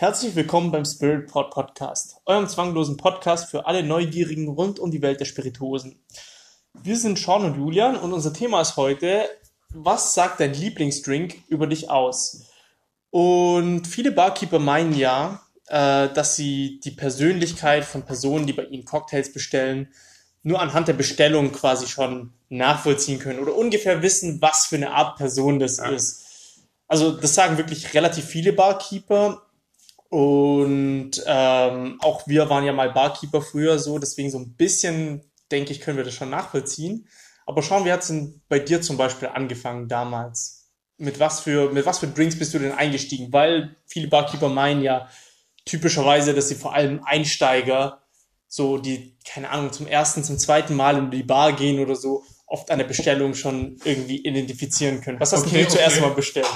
Herzlich willkommen beim Spirit Pod Podcast, eurem zwanglosen Podcast für alle Neugierigen rund um die Welt der Spirituosen. Wir sind Sean und Julian und unser Thema ist heute, was sagt dein Lieblingsdrink über dich aus? Und viele Barkeeper meinen ja, äh, dass sie die Persönlichkeit von Personen, die bei ihnen Cocktails bestellen, nur anhand der Bestellung quasi schon nachvollziehen können oder ungefähr wissen, was für eine Art Person das ja. ist. Also das sagen wirklich relativ viele Barkeeper und ähm, auch wir waren ja mal Barkeeper früher so, deswegen so ein bisschen, denke ich, können wir das schon nachvollziehen. Aber schauen, wie hat es denn bei dir zum Beispiel angefangen damals? Mit was für, mit was für Drinks bist du denn eingestiegen? Weil viele Barkeeper meinen ja typischerweise, dass sie vor allem Einsteiger, so die, keine Ahnung, zum ersten, zum zweiten Mal in die Bar gehen oder so, oft eine Bestellung schon irgendwie identifizieren können. Was hast okay, du okay. zuerst mal bestellt?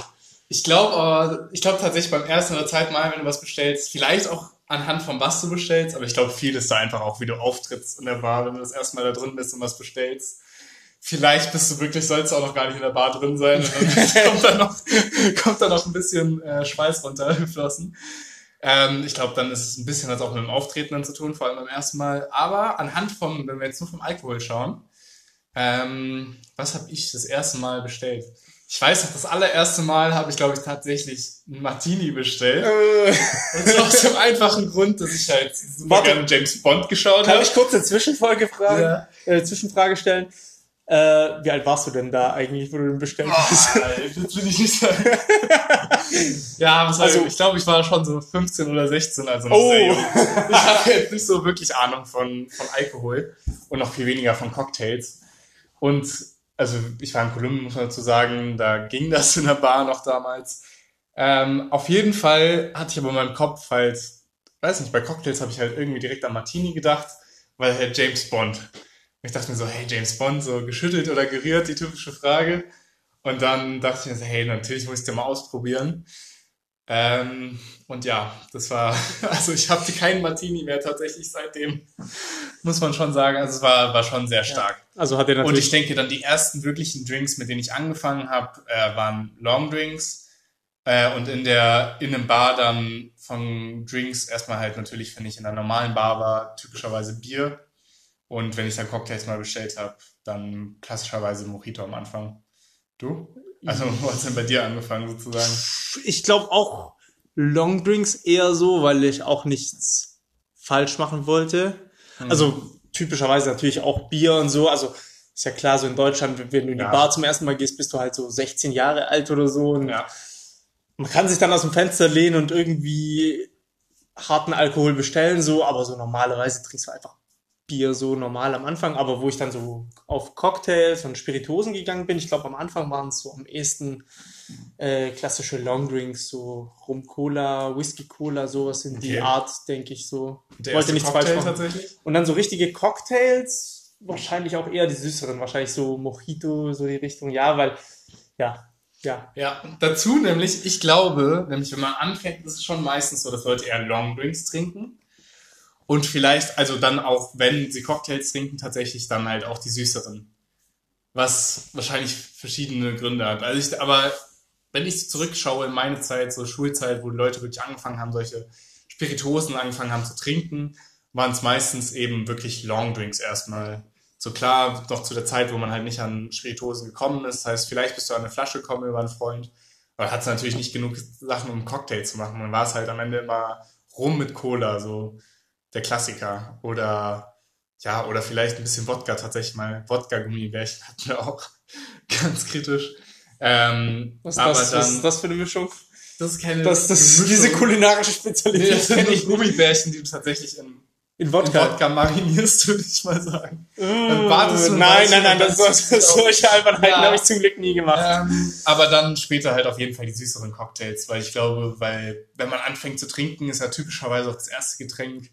Ich glaube aber, ich glaube tatsächlich beim ersten oder zweiten Mal, wenn du was bestellst, vielleicht auch anhand von was du bestellst, aber ich glaube, viel ist da einfach auch, wie du auftrittst in der Bar, wenn du das erste Mal da drin bist und was bestellst. Vielleicht bist du wirklich, sollst du auch noch gar nicht in der Bar drin sein und dann kommt da noch, kommt da noch ein bisschen äh, Schweiß runtergeflossen. Ähm, ich glaube, dann ist es ein bisschen was auch mit dem Auftreten dann zu tun, vor allem beim ersten Mal. Aber anhand vom, wenn wir jetzt nur vom Alkohol schauen, ähm, was habe ich das erste Mal bestellt? Ich weiß noch, das allererste Mal habe ich, glaube ich, tatsächlich einen Martini bestellt. Äh. Und zwar aus dem einfachen Grund, dass ich halt super gerne James Bond geschaut habe. Kann ich kurz eine Zwischenfolge fragen, ja. äh, Zwischenfrage stellen? Äh, wie alt warst du denn da eigentlich, wo du den bestellt hast? Oh, das will ich nicht sagen. ja, was also, ich glaube, ich war schon so 15 oder 16, also noch oh. sehr jung. Ich hatte jetzt nicht so wirklich Ahnung von, von Alkohol und noch viel weniger von Cocktails. Und also ich war in Kolumbien, muss man dazu sagen, da ging das in der Bar noch damals. Ähm, auf jeden Fall hatte ich aber in meinem Kopf halt, weiß nicht, bei Cocktails habe ich halt irgendwie direkt an Martini gedacht, weil halt James Bond. Und ich dachte mir so, hey, James Bond, so geschüttelt oder gerührt, die typische Frage. Und dann dachte ich mir so, hey, natürlich muss ich den mal ausprobieren. Ähm, und ja, das war, also ich habe keinen Martini mehr tatsächlich seitdem, muss man schon sagen. Also es war, war schon sehr stark. Ja, also hat er natürlich. Und ich denke dann die ersten wirklichen Drinks, mit denen ich angefangen habe, äh, waren Long Drinks. Äh, und in der, in einem Bar dann von Drinks erstmal halt natürlich, wenn ich in einer normalen Bar war, typischerweise Bier. Und wenn ich dann Cocktails mal bestellt habe, dann klassischerweise Mojito am Anfang. Du? Also, wo hat es denn bei dir angefangen sozusagen? Ich glaube auch Longdrinks eher so, weil ich auch nichts falsch machen wollte. Mhm. Also typischerweise natürlich auch Bier und so. Also ist ja klar, so in Deutschland, wenn du in die ja. Bar zum ersten Mal gehst, bist du halt so 16 Jahre alt oder so. Und ja. man kann sich dann aus dem Fenster lehnen und irgendwie harten Alkohol bestellen, so, aber so normalerweise trinkst du einfach Bier so normal am Anfang, aber wo ich dann so auf Cocktails und Spirituosen gegangen bin, ich glaube am Anfang waren es so am ehesten äh, klassische Longdrinks, so Rum Cola, Whisky Cola, sowas in okay. die Art, denke ich so. Der Wollte nichts falsch machen. Und dann so richtige Cocktails, wahrscheinlich auch eher die süßeren, wahrscheinlich so Mojito, so die Richtung, ja, weil, ja, ja. Ja, dazu nämlich, ich glaube, nämlich wenn man anfängt, ist es schon meistens so, dass Leute eher Longdrinks trinken. Und vielleicht, also dann auch, wenn sie Cocktails trinken, tatsächlich dann halt auch die süßeren. Was wahrscheinlich verschiedene Gründe hat. Also ich, aber wenn ich zurückschaue in meine Zeit, so Schulzeit, wo die Leute wirklich angefangen haben, solche Spirituosen angefangen haben zu trinken, waren es meistens eben wirklich Longdrinks erstmal. So klar, doch zu der Zeit, wo man halt nicht an Spirituosen gekommen ist. Das heißt, vielleicht bist du an eine Flasche gekommen über einen Freund, aber hat es natürlich nicht genug Sachen, um einen Cocktail zu machen. Man war es halt am Ende immer rum mit Cola, so der Klassiker. Oder ja, oder vielleicht ein bisschen Wodka tatsächlich mal. Wodka-Gummibärchen hatten wir auch ganz kritisch. Ähm, was, aber das, dann, was ist das für eine Mischung? Das ist keine das, das Mischung. diese kulinarische Spezialität. Nee, das sind nicht Gummibärchen, die du tatsächlich in, in Wodka, in Wodka marinierst, würde ich mal sagen. Mm, dann wartest du nein, nein, nein, das, das, das solche Albernheiten ja, habe ich zum Glück nie gemacht. Ähm, aber dann später halt auf jeden Fall die süßeren Cocktails, weil ich glaube, weil wenn man anfängt zu trinken, ist ja typischerweise auch das erste Getränk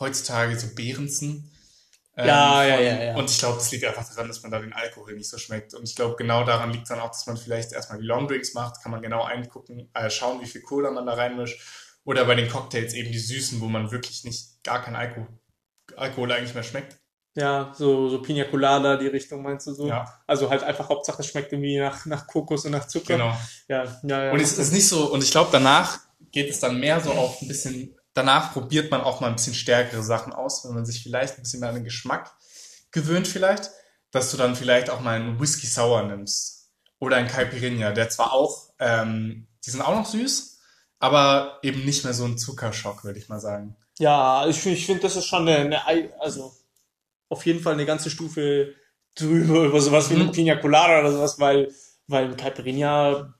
heutzutage so Behrensen. Ähm, ja, ja, ja, ja. Und ich glaube, das liegt einfach daran, dass man da den Alkohol nicht so schmeckt. Und ich glaube, genau daran liegt dann auch, dass man vielleicht erstmal die Longdrinks macht, kann man genau eingucken, äh, schauen, wie viel Cola man da reinmischt. Oder bei den Cocktails eben die Süßen, wo man wirklich nicht gar kein Alkohol, Alkohol eigentlich mehr schmeckt. Ja, so, so Pina Colada, die Richtung meinst du so? Ja. Also halt einfach Hauptsache es schmeckt irgendwie nach, nach Kokos und nach Zucker. Genau. Ja, ja, ja. Und es ist nicht so, und ich glaube danach geht es dann mehr so auf ein bisschen, danach probiert man auch mal ein bisschen stärkere Sachen aus, wenn man sich vielleicht ein bisschen mehr an den Geschmack gewöhnt vielleicht, dass du dann vielleicht auch mal einen Whisky Sour nimmst oder einen Caipirinha, der zwar auch, ähm, die sind auch noch süß, aber eben nicht mehr so ein Zuckerschock, würde ich mal sagen. Ja, ich, ich finde, das ist schon eine, eine, also auf jeden Fall eine ganze Stufe drüber über sowas wie eine mhm. Pina Colada oder sowas, weil, weil ein Caipirinha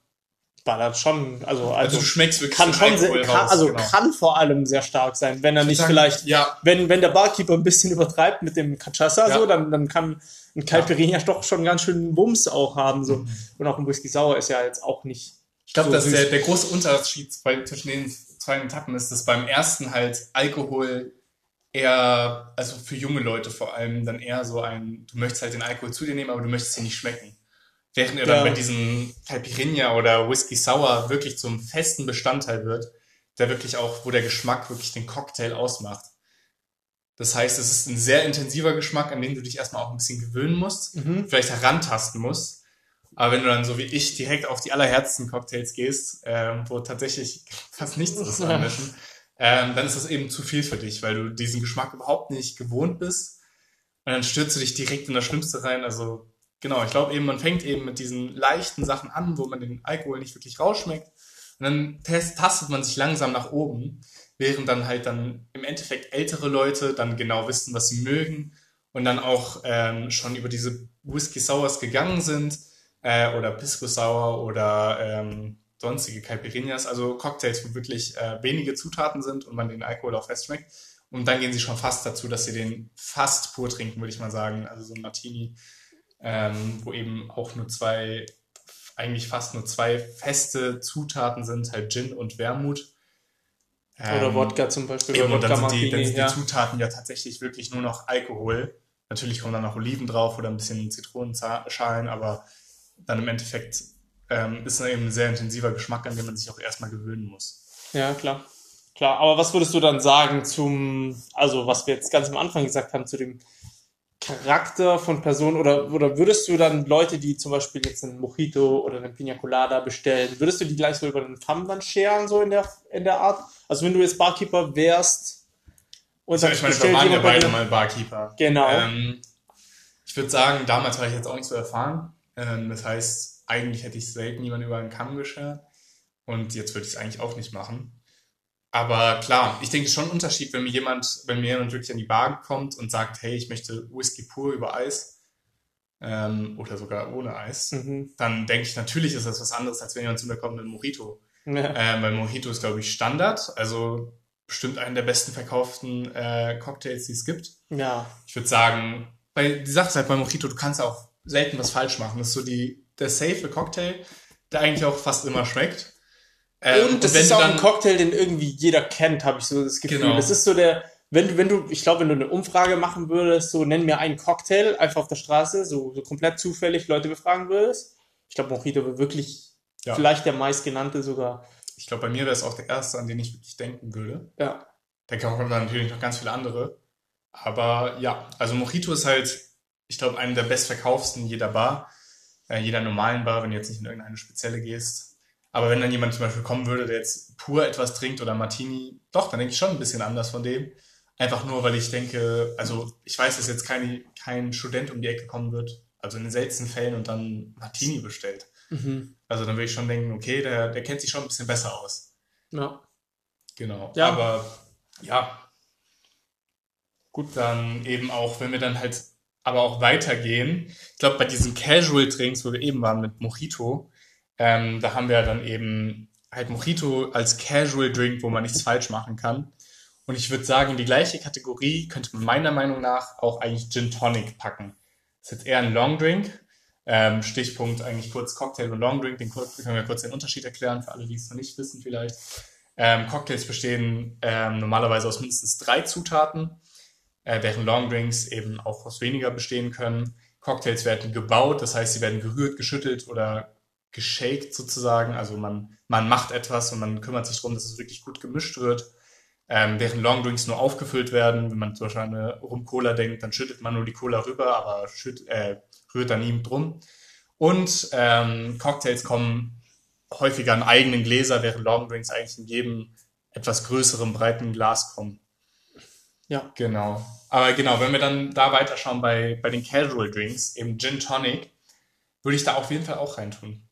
war das schon, also, also, also du schmeckst wirklich kann schon sehr, kann, also genau. kann vor allem sehr stark sein, wenn er nicht sagen, vielleicht, ja. wenn, wenn der Barkeeper ein bisschen übertreibt mit dem Cachaça, ja. so, dann, dann kann ein Caipirinha ja. doch schon ganz schön Wumms auch haben, so. Mhm. Und auch ein Whisky Sauer ist ja jetzt auch nicht. Ich glaube, so dass der, der große Unterschied zwischen den zwei Etappen ist, dass beim ersten halt Alkohol eher, also für junge Leute vor allem, dann eher so ein, du möchtest halt den Alkohol zu dir nehmen, aber du möchtest ihn nicht schmecken. Während er dann bei diesem Caipirinha oder Whisky Sour wirklich zum festen Bestandteil wird, der wirklich auch, wo der Geschmack wirklich den Cocktail ausmacht. Das heißt, es ist ein sehr intensiver Geschmack, an den du dich erstmal auch ein bisschen gewöhnen musst, mhm. vielleicht herantasten musst. Aber wenn du dann so wie ich direkt auf die allerherzten Cocktails gehst, ähm, wo tatsächlich fast nichts ist an Mischen, ähm, dann ist das eben zu viel für dich, weil du diesen Geschmack überhaupt nicht gewohnt bist. Und dann stürzt du dich direkt in das Schlimmste rein. Also genau, ich glaube eben, man fängt eben mit diesen leichten Sachen an, wo man den Alkohol nicht wirklich rausschmeckt. Und dann tastet man sich langsam nach oben, während dann halt dann im Endeffekt ältere Leute dann genau wissen, was sie mögen und dann auch ähm, schon über diese Whisky Sours gegangen sind äh, oder Pisco Sour oder ähm, sonstige Caipirinhas, also Cocktails, wo wirklich äh, wenige Zutaten sind und man den Alkohol auch fest schmeckt. Und dann gehen sie schon fast dazu, dass sie den fast pur trinken, würde ich mal sagen. Also so ein Martini, ähm, wo eben auch nur zwei, eigentlich fast nur zwei feste Zutaten sind, halt Gin und Wermut. Ähm, oder Wodka zum Beispiel. Eben, und dann sind, die, dann sind die Zutaten ja tatsächlich wirklich nur noch Alkohol. Natürlich kommen dann noch Oliven drauf oder ein bisschen Zitronenschalen, aber dann im Endeffekt ähm, ist eben ein sehr intensiver Geschmack, an den man sich auch erstmal gewöhnen muss. Ja, klar. Klar, aber was würdest du dann sagen zum, also was wir jetzt ganz am Anfang gesagt haben, zu dem Charakter von Personen oder, oder würdest du dann Leute, die zum Beispiel jetzt einen Mojito oder einen Pina Colada bestellen, würdest du die gleich so über den Fam dann scheren, so in der, in der Art? Also wenn du jetzt Barkeeper wärst und dann ich meine, wir waren ja beide mal Barkeeper. Genau. Ähm, ich würde sagen, damals war ich jetzt auch nicht so erfahren. Ähm, das heißt, eigentlich hätte ich selten jemanden über einen Kamm geschert und jetzt würde ich es eigentlich auch nicht machen. Aber klar, ich denke, schon ein Unterschied, wenn mir jemand, wenn mir jemand wirklich an die Bar kommt und sagt, hey, ich möchte Whisky pur über Eis ähm, oder sogar ohne Eis, mhm. dann denke ich, natürlich ist das was anderes, als wenn jemand zu mir kommt mit einem Mojito. Ja. Ähm, weil Mojito ist, glaube ich, Standard, also bestimmt einen der besten verkauften äh, Cocktails, die es gibt. Ja. Ich würde sagen, bei, die Sache ist halt bei Mojito, du kannst auch selten was falsch machen. Das ist so die der safe Cocktail, der eigentlich auch fast immer schmeckt. Ähm, und das und ist auch ein Cocktail, den irgendwie jeder kennt, habe ich so das Gefühl. Genau. Das ist so der, wenn du, wenn du, ich glaube, wenn du eine Umfrage machen würdest, so nenn mir einen Cocktail einfach auf der Straße, so, so komplett zufällig Leute befragen würdest. Ich glaube, Mojito wäre wirklich ja. vielleicht der meistgenannte sogar. Ich glaube, bei mir wäre es auch der erste, an den ich wirklich denken würde. Ja. Da kommen dann natürlich noch ganz viele andere. Aber ja, also Mojito ist halt, ich glaube, einer der bestverkaufsten jeder Bar äh, jeder normalen Bar, wenn du jetzt nicht in irgendeine spezielle gehst. Aber wenn dann jemand zum Beispiel kommen würde, der jetzt pur etwas trinkt oder Martini, doch, dann denke ich schon ein bisschen anders von dem. Einfach nur, weil ich denke, also ich weiß, dass jetzt keine, kein Student um die Ecke kommen wird, also in den seltensten Fällen und dann Martini bestellt. Mhm. Also dann würde ich schon denken, okay, der, der kennt sich schon ein bisschen besser aus. Ja. Genau. Ja. Aber ja. Gut, dann eben auch, wenn wir dann halt aber auch weitergehen. Ich glaube, bei diesen Casual-Drinks, wo wir eben waren mit Mojito, ähm, da haben wir dann eben halt Mojito als Casual-Drink, wo man nichts falsch machen kann. Und ich würde sagen, in die gleiche Kategorie könnte man meiner Meinung nach auch eigentlich Gin Tonic packen. Das ist jetzt eher ein Long Drink. Ähm, Stichpunkt eigentlich kurz Cocktail und Long Drink. Den können wir kurz den Unterschied erklären, für alle, die es noch nicht wissen vielleicht. Ähm, Cocktails bestehen ähm, normalerweise aus mindestens drei Zutaten äh, während Longdrinks eben auch aus weniger bestehen können. Cocktails werden gebaut, das heißt, sie werden gerührt, geschüttelt oder geshaked sozusagen. Also man, man macht etwas und man kümmert sich darum, dass es wirklich gut gemischt wird. Ähm, während Longdrinks nur aufgefüllt werden, wenn man zum Beispiel an eine Rum-Cola denkt, dann schüttet man nur die Cola rüber, aber schütt, äh, rührt da nie drum. Und ähm, Cocktails kommen häufiger an eigenen Gläser, während Longdrinks eigentlich in jedem etwas größeren, breiten Glas kommen. Ja. Genau. Aber genau, wenn wir dann da weiterschauen bei, bei den Casual Drinks, eben Gin Tonic, würde ich da auf jeden Fall auch reintun.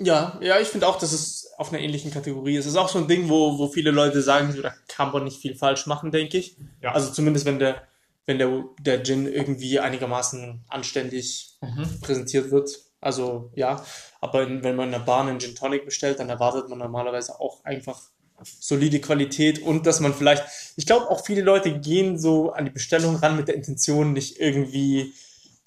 Ja, ja, ich finde auch, dass es auf einer ähnlichen Kategorie ist. Es ist auch so ein Ding, wo, wo viele Leute sagen, so, da kann man nicht viel falsch machen, denke ich. Ja. Also zumindest wenn der, wenn der, der Gin irgendwie einigermaßen anständig mhm. präsentiert wird. Also ja, aber in, wenn man in der Bahn einen Gin Tonic bestellt, dann erwartet man normalerweise auch einfach solide Qualität und dass man vielleicht, ich glaube auch viele Leute gehen so an die Bestellung ran mit der Intention, nicht irgendwie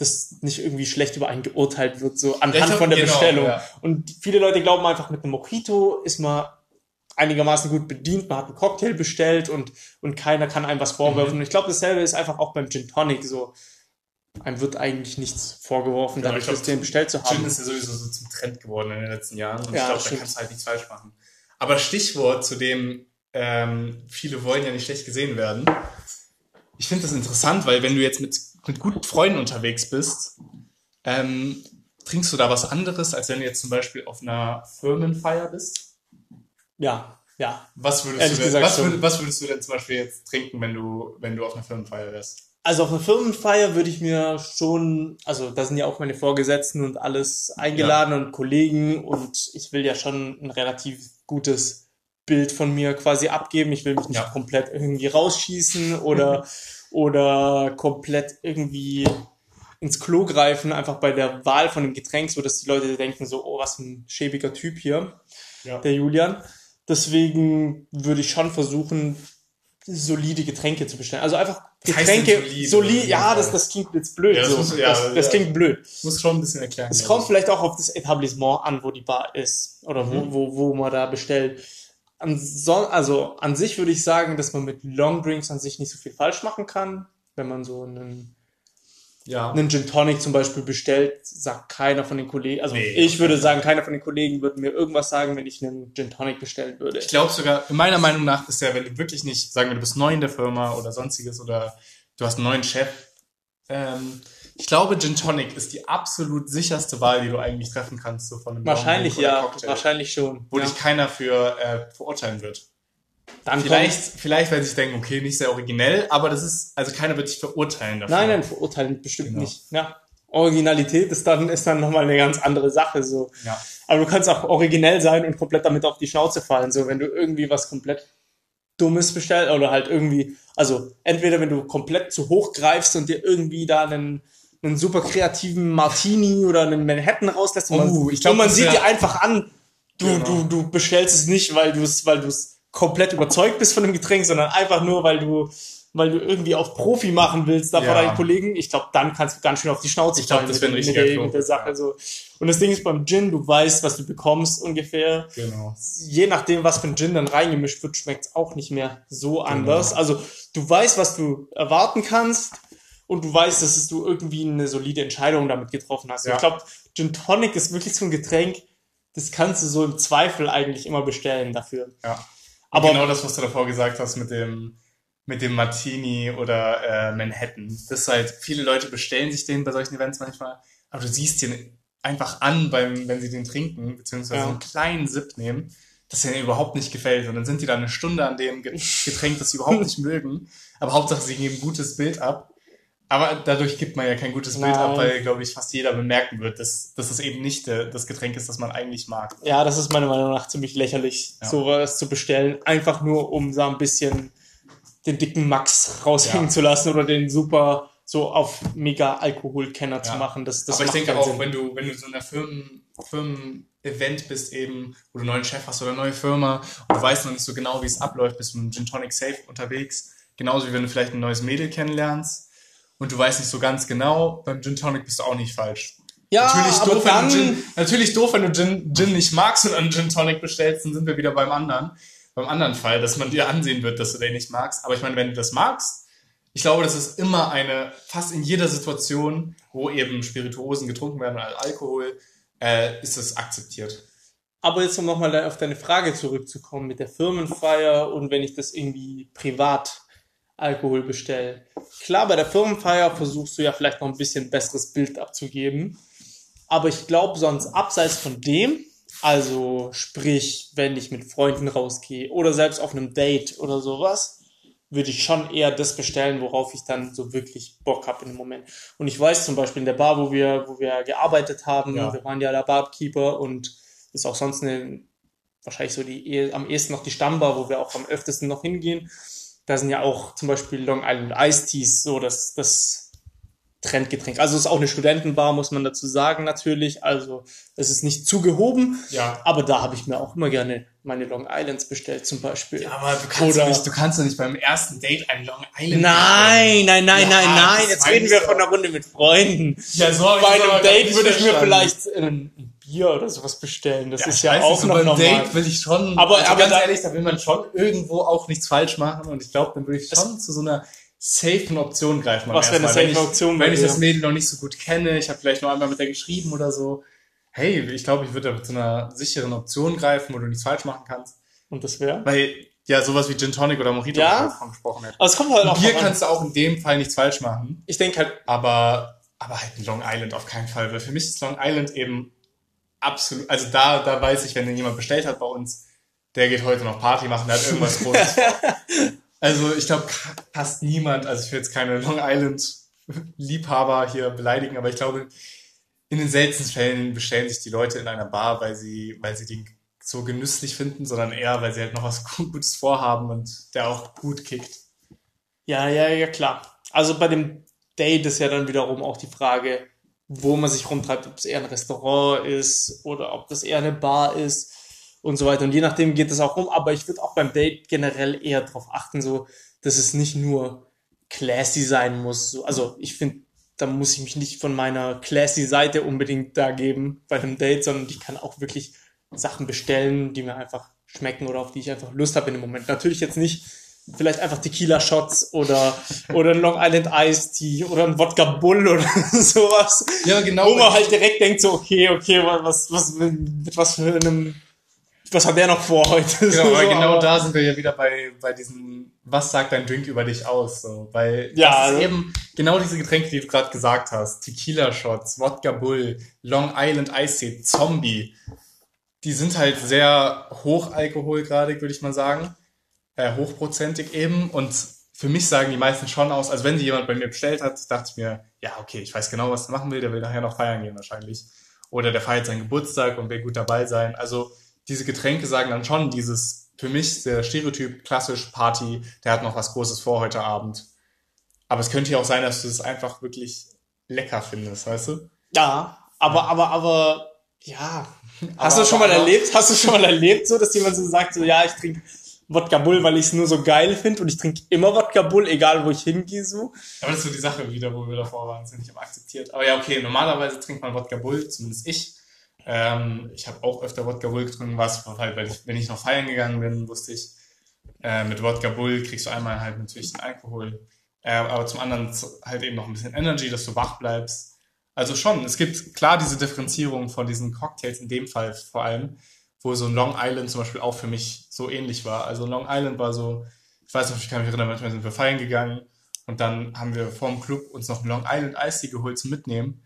dass nicht irgendwie schlecht über einen geurteilt wird, so anhand hab, von der genau, Bestellung. Ja. Und viele Leute glauben einfach, mit einem Mojito ist man einigermaßen gut bedient, man hat einen Cocktail bestellt und, und keiner kann einem was vorwerfen. Mhm. Und ich glaube, dasselbe ist einfach auch beim Gin Tonic so. Einem wird eigentlich nichts vorgeworfen, ja, dadurch, glaub, den bestellt zu haben. Gin ist ja sowieso so zum Trend geworden in den letzten Jahren. Und ja, ich glaube, da kannst du halt nichts falsch machen. Aber Stichwort zu dem, ähm, viele wollen ja nicht schlecht gesehen werden. Ich finde das interessant, weil wenn du jetzt mit mit guten Freunden unterwegs bist, ähm, trinkst du da was anderes, als wenn du jetzt zum Beispiel auf einer Firmenfeier bist? Ja, ja. Was würdest, du denn, was, würd, was würdest du denn zum Beispiel jetzt trinken, wenn du, wenn du auf einer Firmenfeier wärst? Also auf einer Firmenfeier würde ich mir schon, also da sind ja auch meine Vorgesetzten und alles eingeladen ja. und Kollegen und ich will ja schon ein relativ gutes Bild von mir quasi abgeben. Ich will mich nicht ja. komplett irgendwie rausschießen oder oder komplett irgendwie ins Klo greifen, einfach bei der Wahl von dem Getränk, so dass die Leute denken so, oh, was ein schäbiger Typ hier, ja. der Julian. Deswegen würde ich schon versuchen, solide Getränke zu bestellen. Also einfach Getränke, solide, solide ja, das, das klingt jetzt blöd. Ja, das, so. muss, ja, das, das ja. klingt blöd. Muss schon ein bisschen erklären. Es kommt vielleicht auch auf das Etablissement an, wo die Bar ist oder mhm. wo, wo, wo man da bestellt an so, also an sich würde ich sagen, dass man mit Long Drinks an sich nicht so viel falsch machen kann. Wenn man so einen, ja. einen Gin Tonic zum Beispiel bestellt, sagt keiner von den Kollegen, also nee, ich würde sagen, keiner von den Kollegen würde mir irgendwas sagen, wenn ich einen Gin Tonic bestellen würde. Ich glaube sogar, meiner Meinung nach ist ja, wenn du wirklich nicht, sagen wir, du bist neu in der Firma oder sonstiges oder du hast einen neuen Chef, ähm, ich glaube, Gin Tonic ist die absolut sicherste Wahl, die du eigentlich treffen kannst, so von einem Wahrscheinlich ja, Cocktail, wahrscheinlich schon. Wo ja. dich keiner für äh, verurteilen wird. Dann vielleicht, vielleicht, weil sie sich denken, okay, nicht sehr originell, aber das ist, also keiner wird dich verurteilen dafür. Nein, nein, verurteilen bestimmt genau. nicht. Ja. Originalität ist dann, ist dann nochmal eine ganz andere Sache, so. Ja. Aber du kannst auch originell sein und komplett damit auf die Schnauze fallen, so, wenn du irgendwie was komplett Dummes bestellst oder halt irgendwie, also entweder wenn du komplett zu hoch greifst und dir irgendwie da einen, einen super kreativen Martini oder einen Manhattan rauslässt und man, oh, ich glaub, man sieht dir einfach an, du, genau. du, du bestellst es nicht, weil du es, weil du es komplett überzeugt bist von dem Getränk, sondern einfach nur, weil du, weil du irgendwie auf Profi machen willst da ja. vor deinen Kollegen. Ich glaube, dann kannst du ganz schön auf die Schnauze ich glaub, das mit, mit, der, mit der Sache. Ja. So. Und das Ding ist beim Gin, du weißt, was du bekommst ungefähr. Genau. Je nachdem, was für ein Gin dann reingemischt wird, schmeckt's auch nicht mehr so genau. anders. Also du weißt, was du erwarten kannst und du weißt, dass du irgendwie eine solide Entscheidung damit getroffen hast. Ja. Ich glaube, Gin Tonic ist wirklich so ein Getränk, das kannst du so im Zweifel eigentlich immer bestellen dafür. Ja. Aber genau das, was du davor gesagt hast mit dem mit dem Martini oder äh, Manhattan. Das ist halt, viele Leute bestellen sich den bei solchen Events manchmal, aber du siehst den einfach an, beim, wenn sie den trinken, beziehungsweise ja. einen kleinen Sip nehmen, dass er ihnen überhaupt nicht gefällt. Und dann sind die da eine Stunde an dem Getränk, das sie überhaupt nicht mögen. Aber Hauptsache, sie geben ein gutes Bild ab. Aber dadurch gibt man ja kein gutes Bild Nein. ab, weil, glaube ich, fast jeder bemerken wird, dass, dass es eben nicht äh, das Getränk ist, das man eigentlich mag. Ja, das ist meiner Meinung nach ziemlich lächerlich, ja. sowas zu bestellen. Einfach nur, um da ein bisschen den dicken Max raushängen ja. zu lassen oder den super so auf mega Alkoholkenner ja. zu machen. Das, das Aber ich denke auch, Sinn. wenn du, wenn du so in einer Firmen, Firmen-Event bist eben, wo du einen neuen Chef hast oder eine neue Firma und du weißt noch nicht so genau, wie es abläuft, bist du mit einem Gin Tonic Safe unterwegs. Genauso wie wenn du vielleicht ein neues Mädel kennenlernst und du weißt nicht so ganz genau, beim Gin Tonic bist du auch nicht falsch. Ja, natürlich doof, wenn du Gin, natürlich doof, wenn du Gin, Gin nicht magst und einen Gin Tonic bestellst, dann sind wir wieder beim anderen, beim anderen Fall, dass man dir ansehen wird, dass du den nicht magst. Aber ich meine, wenn du das magst, ich glaube, das ist immer eine, fast in jeder Situation, wo eben Spirituosen getrunken werden oder Alkohol, äh, ist das akzeptiert. Aber jetzt um nochmal auf deine Frage zurückzukommen mit der Firmenfeier und wenn ich das irgendwie privat Alkohol bestelle. Klar, bei der Firmenfeier versuchst du ja vielleicht noch ein bisschen besseres Bild abzugeben. Aber ich glaube, sonst abseits von dem Also sprich, wenn ich mit Freunden rausgehe oder selbst auf einem Date oder sowas, würde ich schon eher das bestellen, worauf ich dann so wirklich Bock habe in dem Moment. Und ich weiß zum Beispiel in der Bar, wo wir, wo wir gearbeitet haben, ja. wir waren ja der Barkeeper und ist auch sonst eine, wahrscheinlich so die am ehesten noch die Stammbar, wo wir auch am öftesten noch hingehen. Da sind ja auch zum Beispiel Long Island Ice Teas so das, das Trendgetränk. Also es ist auch eine Studentenbar, muss man dazu sagen natürlich. Also es ist nicht zu gehoben. Ja. Aber da habe ich mir auch immer gerne meine Long Islands bestellt zum Beispiel. Ja, aber du kannst, Oder, nicht, du kannst doch nicht beim ersten Date ein Long Island Nein, nein, nein, ja, nein, nein. Jetzt reden wir von einer Runde mit Freunden. Ja, so Bei einem Date würde ich mir vielleicht ein Bier oder sowas bestellen. Das ja, ist ja auch nicht, noch normal. Date will ich schon, aber, also aber ganz ehrlich, da will man schon irgendwo auch nichts falsch machen. Und ich glaube, dann würde ich schon zu so einer safen Option greifen. Was wäre eine safe Option? Wenn ich, das Mädel noch nicht so gut kenne, ich habe vielleicht noch einmal mit der geschrieben oder so. Hey, ich glaube, ich würde zu einer sicheren Option greifen, wo du nichts falsch machen kannst. Und das wäre? Weil, ja, sowas wie Gin Tonic oder Mojito, ja? davon gesprochen hätte. Also es kommt halt auch Bier kannst du auch in dem Fall nichts falsch machen. Ich denke halt. Aber, aber halt ein Long Island auf keinen Fall. Weil für mich ist Long Island eben absolut, also da, da weiß ich, wenn jemand bestellt hat bei uns, der geht heute noch Party machen, der hat irgendwas Großes Also ich glaube, fast niemand, also ich will jetzt keine Long Island Liebhaber hier beleidigen, aber ich glaube, in den seltensten Fällen bestellen sich die Leute in einer Bar, weil sie, weil sie den so genüsslich finden, sondern eher, weil sie halt noch was Gutes vorhaben und der auch gut kickt. Ja, ja, ja, klar. Also bei dem Date ist ja dann wiederum auch die Frage, wo man sich rumtreibt, ob es eher ein Restaurant ist oder ob das eher eine Bar ist und so weiter. Und je nachdem geht es auch um. Aber ich würde auch beim Date generell eher darauf achten, so, dass es nicht nur classy sein muss. So, also ich finde, da muss ich mich nicht von meiner classy Seite unbedingt da geben bei einem Date, sondern ich kann auch wirklich Sachen bestellen, die mir einfach schmecken oder auf die ich einfach Lust habe in dem Moment. Natürlich jetzt nicht vielleicht einfach Tequila Shots oder oder Long Island Ice Tea oder ein Wodka Bull oder sowas. Ja, genau. Wo man halt direkt denkt so, okay, okay, was was mit was für einem was hat der noch vor heute? Genau, so, genau da sind wir ja wieder bei, bei diesem, was sagt dein Drink über dich aus? So, weil ja, das ist also eben genau diese Getränke, die du gerade gesagt hast. Tequila-Shots, Wodka Bull, Long Island Ice Tea, Zombie. Die sind halt sehr hochalkoholgradig, würde ich mal sagen. Äh, hochprozentig eben. Und für mich sagen die meisten schon aus, also wenn sie jemand bei mir bestellt hat, dachte ich mir, ja, okay, ich weiß genau, was er machen will, der will nachher noch feiern gehen wahrscheinlich. Oder der feiert seinen Geburtstag und will gut dabei sein. Also diese Getränke sagen dann schon dieses, für mich der Stereotyp klassisch Party, der hat noch was Großes vor heute Abend. Aber es könnte ja auch sein, dass du es einfach wirklich lecker findest, weißt du? Ja, aber, aber, aber, ja. Hast aber, du schon mal erlebt? Hast du schon mal erlebt, so, dass jemand so sagt, so, ja, ich trinke Wodka Bull, weil ich es nur so geil finde und ich trinke immer Wodka Bull, egal wo ich hingehe, so. Aber das ist so die Sache wieder, wo wir davor waren, sind nicht immer akzeptiert. Aber ja, okay, normalerweise trinkt man Wodka Bull, zumindest ich. Ähm, ich habe auch öfter Wodka Bull getrunken, was halt, weil ich, wenn ich noch feiern gegangen bin, wusste ich, äh, mit Wodka Bull kriegst du einmal halt natürlich den Alkohol, äh, aber zum anderen halt eben noch ein bisschen Energy, dass du wach bleibst. Also schon, es gibt klar diese Differenzierung von diesen Cocktails, in dem Fall vor allem, wo so ein Long Island zum Beispiel auch für mich so ähnlich war. Also Long Island war so, ich weiß nicht, ich kann mich erinnern, manchmal sind wir feiern gegangen und dann haben wir vorm Club uns noch ein Long Island Ice geholt zum Mitnehmen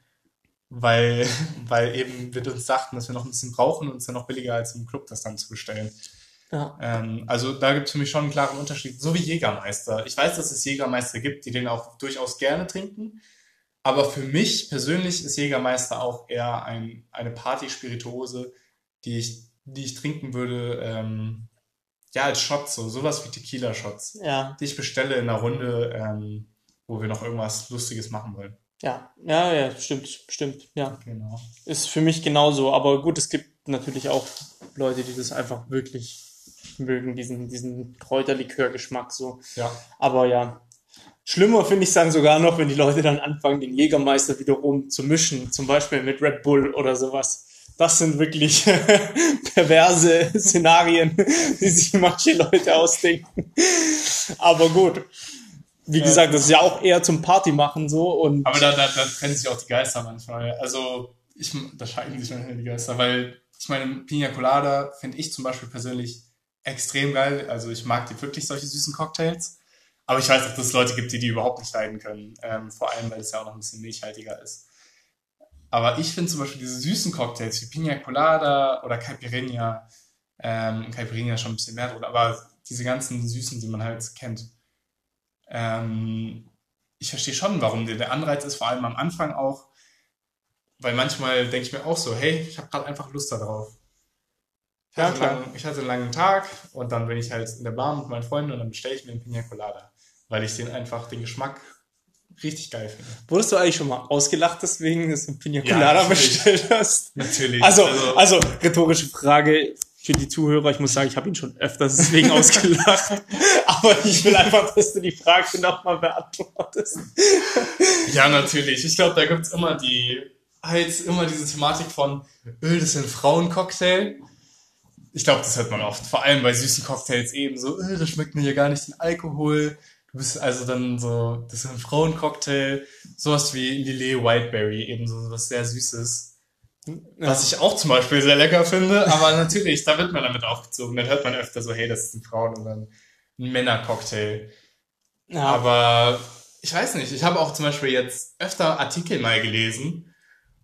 weil, weil eben wir uns dachten, dass wir noch ein bisschen brauchen und es ist ja noch billiger als im Club das dann zu bestellen. Ja. Ähm, also da gibt es für mich schon einen klaren Unterschied, so wie Jägermeister. Ich weiß, dass es Jägermeister gibt, die den auch durchaus gerne trinken, aber für mich persönlich ist Jägermeister auch eher ein, eine Party-Spirituose, die ich, die ich trinken würde, ähm, ja, als Shots, so sowas wie Tequila-Shots, ja. die ich bestelle in einer Runde, ähm, wo wir noch irgendwas Lustiges machen wollen. Ja, ja, ja, stimmt, stimmt, ja. Genau. Ist für mich genauso, aber gut, es gibt natürlich auch Leute, die das einfach wirklich mögen, diesen, diesen Kräuterlikör-Geschmack so. Ja. Aber ja. Schlimmer finde ich dann sogar noch, wenn die Leute dann anfangen, den Jägermeister wiederum zu mischen, zum Beispiel mit Red Bull oder sowas. Das sind wirklich perverse Szenarien, die sich manche Leute ausdenken. Aber gut wie gesagt, das ist ja auch eher zum Party machen so und. Aber da, da, da trennen sich auch die Geister manchmal. Also ich, da scheiden sich manchmal die Geister, weil ich meine, Pina Colada finde ich zum Beispiel persönlich extrem geil. Also ich mag die wirklich solche süßen Cocktails. Aber ich weiß auch, dass es Leute gibt, die die überhaupt nicht leiden können. Ähm, vor allem, weil es ja auch noch ein bisschen milchhaltiger ist. Aber ich finde zum Beispiel diese süßen Cocktails wie Pina Colada oder Caipirinha, ähm, Caipirinha schon ein bisschen mehr drin, aber diese ganzen süßen, die man halt kennt. Ähm, ich verstehe schon, warum der, der Anreiz ist, vor allem am Anfang auch, weil manchmal denke ich mir auch so, hey, ich habe gerade einfach Lust darauf. Ich, ja, hatte lang, ich hatte einen langen Tag und dann bin ich halt in der Bar mit meinen Freunden und dann bestelle ich mir einen Pina Colada, weil ich den einfach, den Geschmack richtig geil finde. Wurdest du eigentlich schon mal ausgelacht deswegen, dass du Pina Colada ja, bestellt hast? Natürlich. Also, also, also, rhetorische Frage für die Zuhörer. Ich muss sagen, ich habe ihn schon öfters deswegen ausgelacht. Aber ich will einfach, dass du die Frage nochmal beantwortest. ja, natürlich. Ich glaube, da gibt's immer die, halt immer diese Thematik von, öh, das ist ein Frauencocktail. Ich glaube, das hört man oft. Vor allem bei süßen Cocktails eben so, öh, das schmeckt mir hier gar nicht den Alkohol. Du bist also dann so, das ist ein Frauencocktail, sowas wie Lillet Whiteberry, eben so was sehr Süßes. Was ich auch zum Beispiel sehr lecker finde, aber natürlich, da wird man damit aufgezogen. Dann hört man öfter so, hey, das ist ein Frauen- oder ein Männercocktail. Ja. Aber ich weiß nicht, ich habe auch zum Beispiel jetzt öfter Artikel mal gelesen,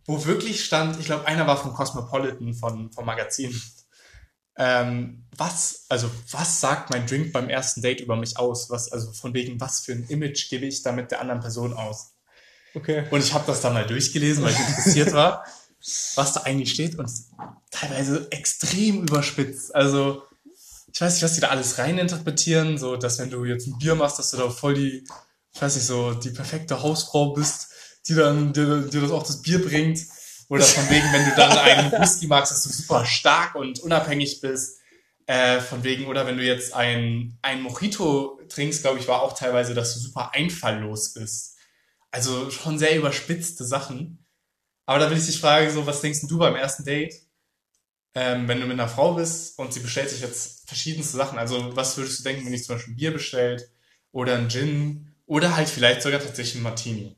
wo wirklich stand, ich glaube, einer war vom Cosmopolitan, von, vom Magazin, ähm, was, also was sagt mein Drink beim ersten Date über mich aus? Was, also von wegen, was für ein Image gebe ich damit der anderen Person aus? Okay. Und ich habe das dann mal durchgelesen, weil ich interessiert war, was da eigentlich steht und teilweise extrem überspitzt. Also ich weiß nicht, was die da alles reininterpretieren, so dass wenn du jetzt ein Bier machst, dass du da voll die, ich weiß nicht, so die perfekte Hausfrau bist, die dann dir, dir das auch das Bier bringt. Oder von wegen, wenn du dann einen Whisky magst, dass du super stark und unabhängig bist. Äh, von wegen, oder wenn du jetzt ein, ein Mojito trinkst, glaube ich, war auch teilweise, dass du super einfalllos bist. Also schon sehr überspitzte Sachen. Aber da will ich dich fragen, so, was denkst du beim ersten Date? Ähm, wenn du mit einer Frau bist und sie bestellt sich jetzt verschiedenste Sachen, also was würdest du denken, wenn ich zum Beispiel ein Bier bestellt oder ein Gin oder halt vielleicht sogar tatsächlich ein Martini?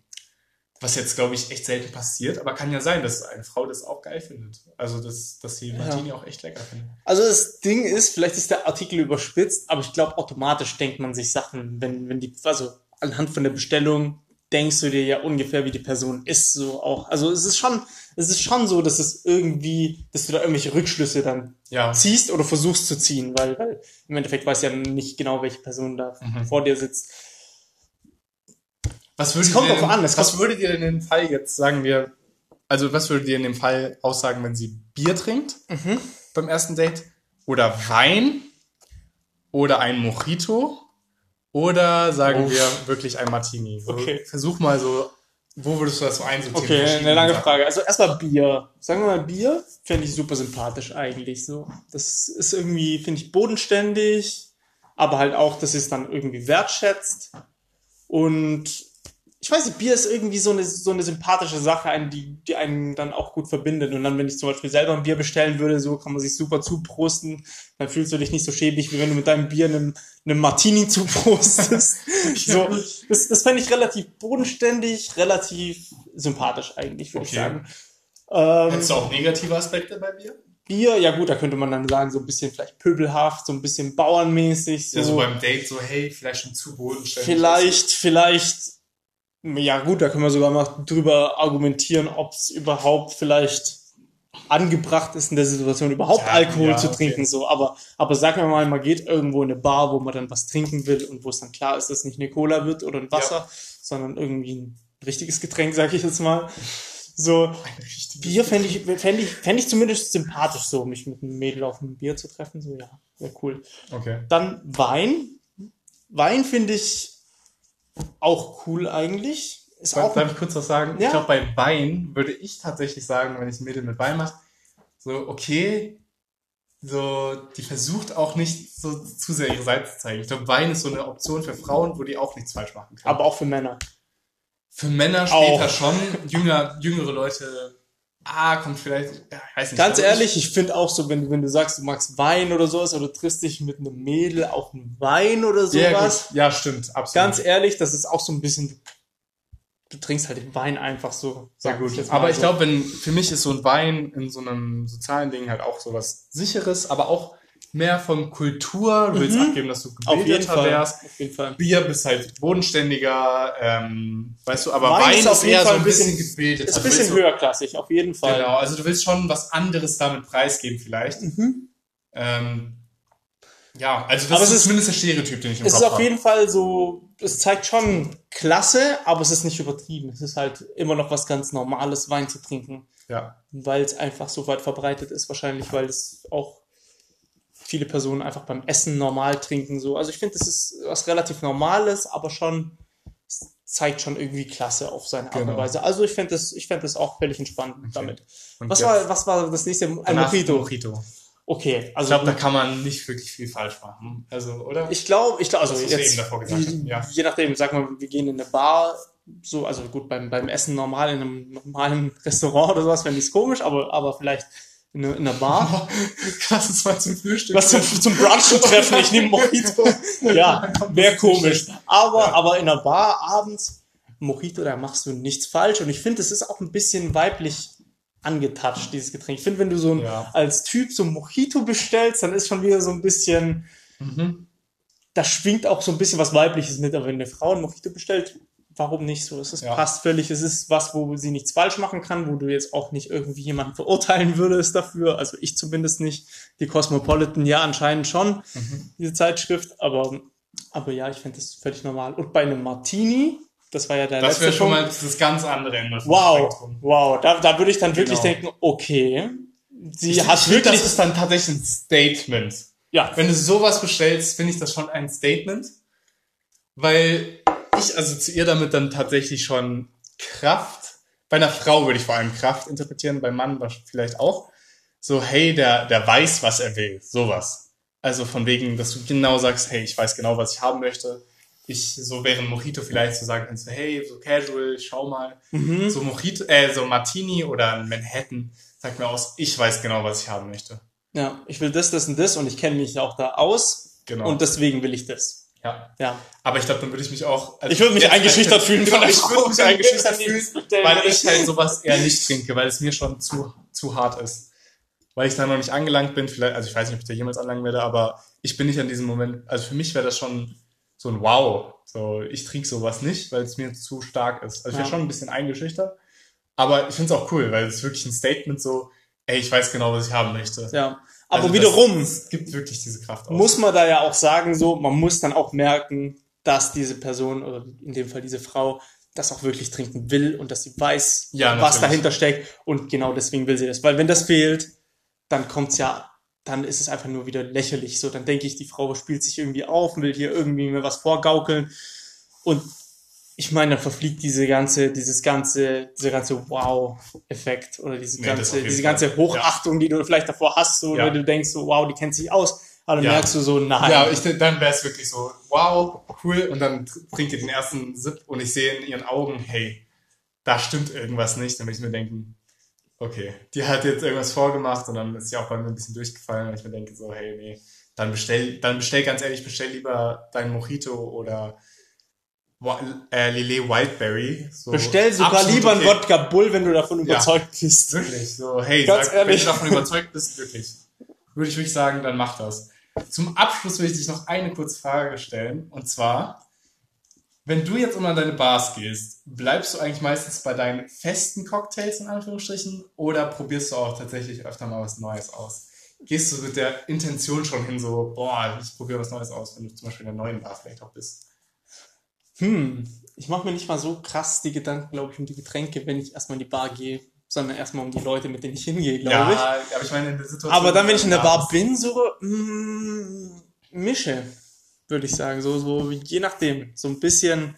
Was jetzt, glaube ich, echt selten passiert, aber kann ja sein, dass eine Frau das auch geil findet. Also, dass, dass sie Martini ja. auch echt lecker findet. Also, das Ding ist, vielleicht ist der Artikel überspitzt, aber ich glaube, automatisch denkt man sich Sachen, wenn, wenn die, also anhand von der Bestellung denkst du dir ja ungefähr, wie die Person ist, so auch. Also, es ist schon, es ist schon so, dass es irgendwie, dass du da irgendwelche Rückschlüsse dann ja. ziehst oder versuchst zu ziehen, weil, weil im Endeffekt weißt du ja nicht genau, welche Person da mhm. vor dir sitzt. Was würdet, kommt ihr denn, an, was würdet ihr denn in dem Fall jetzt, sagen wir, also was würdet ihr in dem Fall aussagen, wenn sie Bier trinkt mhm. beim ersten Date? Oder Wein? Oder ein Mojito? Oder sagen Uff. wir wirklich ein Martini? So, okay. Versuch mal so, wo würdest du das so einsortieren? Okay, eine lange Sachen? Frage. Also erstmal Bier. Sagen wir mal Bier, fände ich super sympathisch eigentlich so. Das ist irgendwie, finde ich, bodenständig, aber halt auch, dass es dann irgendwie wertschätzt. Und ich weiß nicht, Bier ist irgendwie so eine, so eine sympathische Sache, die, die einen dann auch gut verbindet. Und dann, wenn ich zum Beispiel selber ein Bier bestellen würde, so kann man sich super zuprosten. Dann fühlst du dich nicht so schäbig, wie wenn du mit deinem Bier einem, einem Martini zuprostest. so, das, das fände ich relativ bodenständig, relativ sympathisch eigentlich, würde okay. ich sagen. Ähm, Hättest du auch negative Aspekte bei Bier? Bier, ja gut, da könnte man dann sagen, so ein bisschen vielleicht pöbelhaft, so ein bisschen bauernmäßig. So. Ja, so beim Date, so hey, vielleicht schon zu bodenständig. Vielleicht, vielleicht ja gut, da können wir sogar mal drüber argumentieren, ob es überhaupt vielleicht angebracht ist in der Situation überhaupt ja, Alkohol ja, zu trinken okay. so. Aber aber sagen wir mal man geht irgendwo in eine Bar wo man dann was trinken will und wo es dann klar ist dass nicht eine Cola wird oder ein Wasser ja. sondern irgendwie ein richtiges Getränk sage ich jetzt mal. So Bier fände ich fände ich fände ich zumindest sympathisch so mich mit einem Mädel auf ein Bier zu treffen so ja wäre cool. Okay. Dann Wein. Wein finde ich auch cool eigentlich. Ist darf, auch darf ich kurz was sagen? Ja. Ich glaube, bei Wein würde ich tatsächlich sagen, wenn ich ein Mädel mit Wein mache, so, okay, so, die versucht auch nicht so zu sehr ihre Seite zu zeigen. Ich glaube, Wein ist so eine Option für Frauen, wo die auch nichts falsch machen können. Aber auch für Männer. Für Männer später auch. schon. Jünger, jüngere Leute ah, kommt vielleicht, ja, weiß nicht. Ganz ehrlich, ich, ich finde auch so, wenn, wenn du sagst, du magst Wein oder sowas, oder du triffst dich mit einem Mädel auf einen Wein oder sowas. Ja, ja, stimmt, absolut. Ganz ehrlich, das ist auch so ein bisschen, du trinkst halt den Wein einfach so. Sehr gut. Ich aber ich so. glaube, wenn, für mich ist so ein Wein in so einem sozialen Ding halt auch sowas sicheres, aber auch mehr von Kultur, du willst Mhm. abgeben, dass du gebildeter wärst. Auf jeden Fall. Bier bist halt bodenständiger, ähm, weißt du, aber Wein Wein, ist auf jeden Fall so ein bisschen, bisschen- gebildet. Ist ein Also bisschen willst höherklassig, auf jeden du, Fall. Genau, also du willst schon was anderes damit preisgeben vielleicht. Mhm. Ähm, ja, also das Aber ist, ist- zumindest der Stereotyp, den ich im Es Kopf ist auf jeden Fall so, es zeigt schon Klasse, aber es ist nicht übertrieben. Es ist halt immer noch was ganz Normales, Wein zu trinken, Ja. weil es einfach so weit verbreitet ist, wahrscheinlich, weil es auch viele Personen einfach beim Essen normal trinken. So. Also ich finde, das ist was relativ Normales, aber schon zeigt schon irgendwie Klasse auf seine Art und Genau. Weise. Also ich finde das, ich fände das auch völlig entspannt damit. Und Was war, was war das nächste? Ein Mojito. Mojito. Okay, Ich also glaube, da kann man nicht wirklich viel falsch machen. Also, oder? Ich glaube, ich glaube, also jetzt, eben davor gesagt je, hatten, ja. je nachdem, sag mal, wir gehen in eine Bar, so, also gut, beim, beim Essen normal, in einem normalen Restaurant oder sowas, fände ich es komisch, aber, aber vielleicht in, eine, in einer Bar. Lass uns mal zum Frühstück. Was zum, zum Brunchen treffen, ich nehme Mojito. Ja, wäre komisch. Aber, aber in einer Bar abends, Mojito, da machst du nichts falsch. Und ich finde, es ist auch ein bisschen weiblich angetatscht, dieses Getränk. Ich finde, wenn du so ein, Ja. als Typ so ein Mojito bestellst, dann ist schon wieder so ein bisschen, Mhm. da schwingt auch so ein bisschen was Weibliches mit, aber wenn eine Frau ein Mojito bestellt, warum nicht so? Es ist, Ja. passt völlig. Es ist was, wo sie nichts falsch machen kann, wo du jetzt auch nicht irgendwie jemanden verurteilen würdest dafür. Also ich zumindest nicht. Die Cosmopolitan ja anscheinend schon, Mhm. diese Zeitschrift. Aber, aber ja, ich finde das völlig normal. Und bei einem Martini, das war ja der Das letzte wäre schon Punkt. mal das ganz andere Wow, Spektrum. wow. Da, da würde ich dann wirklich Genau. denken, okay, sie Ich, hat wirklich, das ist dann tatsächlich ein Statement. ja, Wenn du sowas bestellst, finde ich das schon ein Statement. Weil ich assoziiere damit dann tatsächlich schon Kraft. Bei einer Frau würde ich vor allem Kraft interpretieren, beim Mann vielleicht auch. So, hey, der, der weiß, was er will. Sowas. Also von wegen, dass du genau sagst, hey, ich weiß genau, was ich haben möchte. Ich, so wäre ein Mojito vielleicht zu sagen kannst, hey, so casual, schau mal. Mhm. So Mojito, äh, so Martini oder ein Manhattan, sagt mir aus, ich weiß genau, was ich haben möchte. ja, ich will das, das und das und ich kenne mich auch da aus Genau. und deswegen will ich das. Ja. Ja. Aber ich glaube, dann würde ich mich auch. also Ich würde mich eingeschüchtert fühlen von der ich würde mich eingeschüchtert fühlen, weil ich halt sowas eher nicht trinke, weil es mir schon zu, zu hart ist. Weil ich da noch nicht angelangt bin, vielleicht, also ich weiß nicht, ob ich da jemals anlangen werde, aber ich bin nicht an diesem Moment, also für mich wäre das schon so ein Wow. So, ich trinke sowas nicht, weil es mir zu stark ist. Also ich wäre Ja. schon ein bisschen eingeschüchtert. Aber ich finde es auch cool, weil es wirklich ein Statement so, ey, ich weiß genau, was ich haben möchte. Ja. Aber Also wiederum Das, es gibt wirklich diese Kraft aus. muss man da ja auch sagen, so, man muss dann auch merken, dass diese Person oder in dem Fall diese Frau das auch wirklich trinken will und dass sie weiß, Ja, was dahinter steckt und genau deswegen will sie das. Weil wenn das fehlt, dann kommt's ja, dann ist es einfach nur wieder lächerlich. So, dann denke ich, die Frau spielt sich irgendwie auf, will hier irgendwie mir was vorgaukeln und ich meine, dann verfliegt diese ganze, dieses ganze, dieser ganze Wow-Effekt oder diese Nee, ganze, diese Fall. ganze Hochachtung, die du vielleicht davor hast, so, Ja. wenn du denkst, so, wow, die kennt sich aus, aber dann Ja. merkst du so, nein. Ja, ich, dann wäre es wirklich so, wow, cool. Und dann tr- trinkt ihr den ersten Sip und ich sehe in ihren Augen, hey, da stimmt irgendwas nicht. Dann würde ich mir denken, okay, die hat jetzt irgendwas vorgemacht und dann ist sie auch bei mir ein bisschen durchgefallen, weil ich mir denke so, hey, nee, dann bestell, dann bestell ganz ehrlich, bestell lieber deinen Mojito oder äh, Lillet Wildberry. So Bestell sogar lieber einen okay. Wodka Bull, wenn du davon Ja. überzeugt bist. Wirklich, so, hey, sag, wenn du davon überzeugt bist, wirklich. Würde ich wirklich sagen, dann mach das. Zum Abschluss will ich dich noch eine kurze Frage stellen. Und zwar, wenn du jetzt immer an deine Bars gehst, bleibst du eigentlich meistens bei deinen festen Cocktails in Anführungsstrichen oder probierst du auch tatsächlich öfter mal was Neues aus? Gehst du mit der Intention schon hin, so, boah, ich probiere was Neues aus, wenn du zum Beispiel in der neuen Bar vielleicht auch bist? Hm, ich mache mir nicht mal so krass die Gedanken, glaube ich, um die Getränke, wenn ich erstmal in die Bar gehe, sondern erstmal um die Leute, mit denen ich hingehe, glaube ich. aber ich meine, in der Situation. Aber dann, wenn ich in der Bar bin, so mm, mische, würde ich sagen, so so je nachdem, so ein bisschen.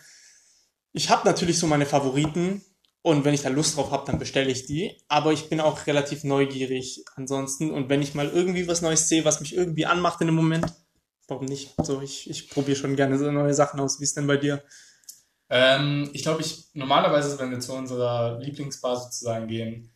Ich habe natürlich so meine Favoriten und wenn ich da Lust drauf habe, dann bestelle ich die. Aber ich bin auch relativ neugierig ansonsten und wenn ich mal irgendwie was Neues sehe, was mich irgendwie anmacht in dem Moment, warum nicht? So ich ich probiere schon gerne so neue Sachen aus. Wie ist denn bei dir? Ähm, ich glaube, ich normalerweise, wenn wir zu unserer Lieblingsbar sozusagen gehen,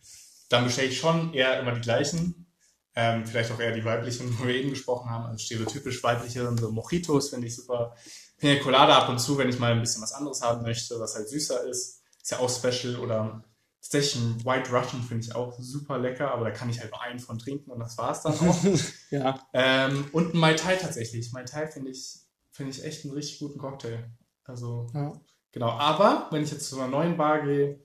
dann bestelle ich schon eher immer die gleichen. Ähm, vielleicht auch eher die weiblichen, wo wir eben gesprochen haben, also stereotypisch weibliche, so Mojitos finde ich super. Pina Colada ab und zu, wenn ich mal ein bisschen was anderes haben möchte, was halt süßer ist. Ist ja auch special oder Tatsächlich ein White Russian finde ich auch super lecker, aber da kann ich halt einen von trinken und das war's dann auch. ja. Ähm, und ein Mai Tai tatsächlich. Mai Tai finde ich, finde ich echt einen richtig guten Cocktail. Also, Ja. genau. Aber wenn ich jetzt zu einer neuen Bar gehe,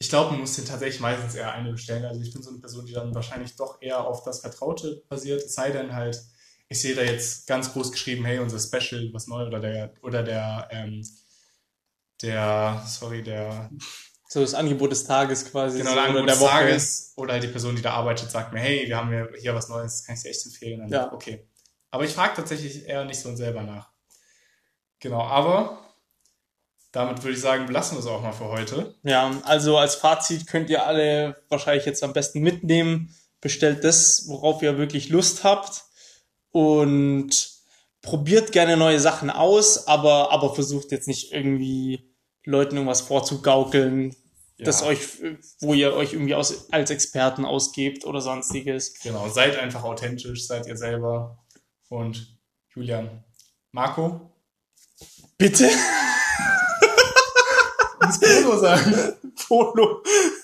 ich glaube, man muss den tatsächlich meistens eher eine bestellen. Also ich bin so eine Person, die dann wahrscheinlich doch eher auf das Vertraute basiert. Es sei denn halt, ich sehe da jetzt ganz groß geschrieben, hey, unser Special, was neu oder der, oder der, ähm, der, sorry, der, So das Angebot des Tages quasi. genau, so, oder Angebot der des. Tages oder halt die Person, die da arbeitet, sagt mir, hey, wir haben hier, hier was Neues, kann ich dir echt empfehlen. Dann, Ja. Okay. Aber ich frage tatsächlich eher nicht so selber nach. Genau, aber damit würde ich sagen, belassen wir es auch mal für heute. Ja, also als Fazit könnt ihr alle wahrscheinlich jetzt am besten mitnehmen. Bestellt das, worauf ihr wirklich Lust habt. Und probiert gerne neue Sachen aus, aber, aber versucht jetzt nicht irgendwie Leuten irgendwas vorzugaukeln, Ja. das euch, wo ihr euch irgendwie aus, als Experten ausgebt oder sonstiges. Genau, seid einfach authentisch, seid ihr selber. Und Julian, Marco, Bitte? muss Polo sagen. Polo.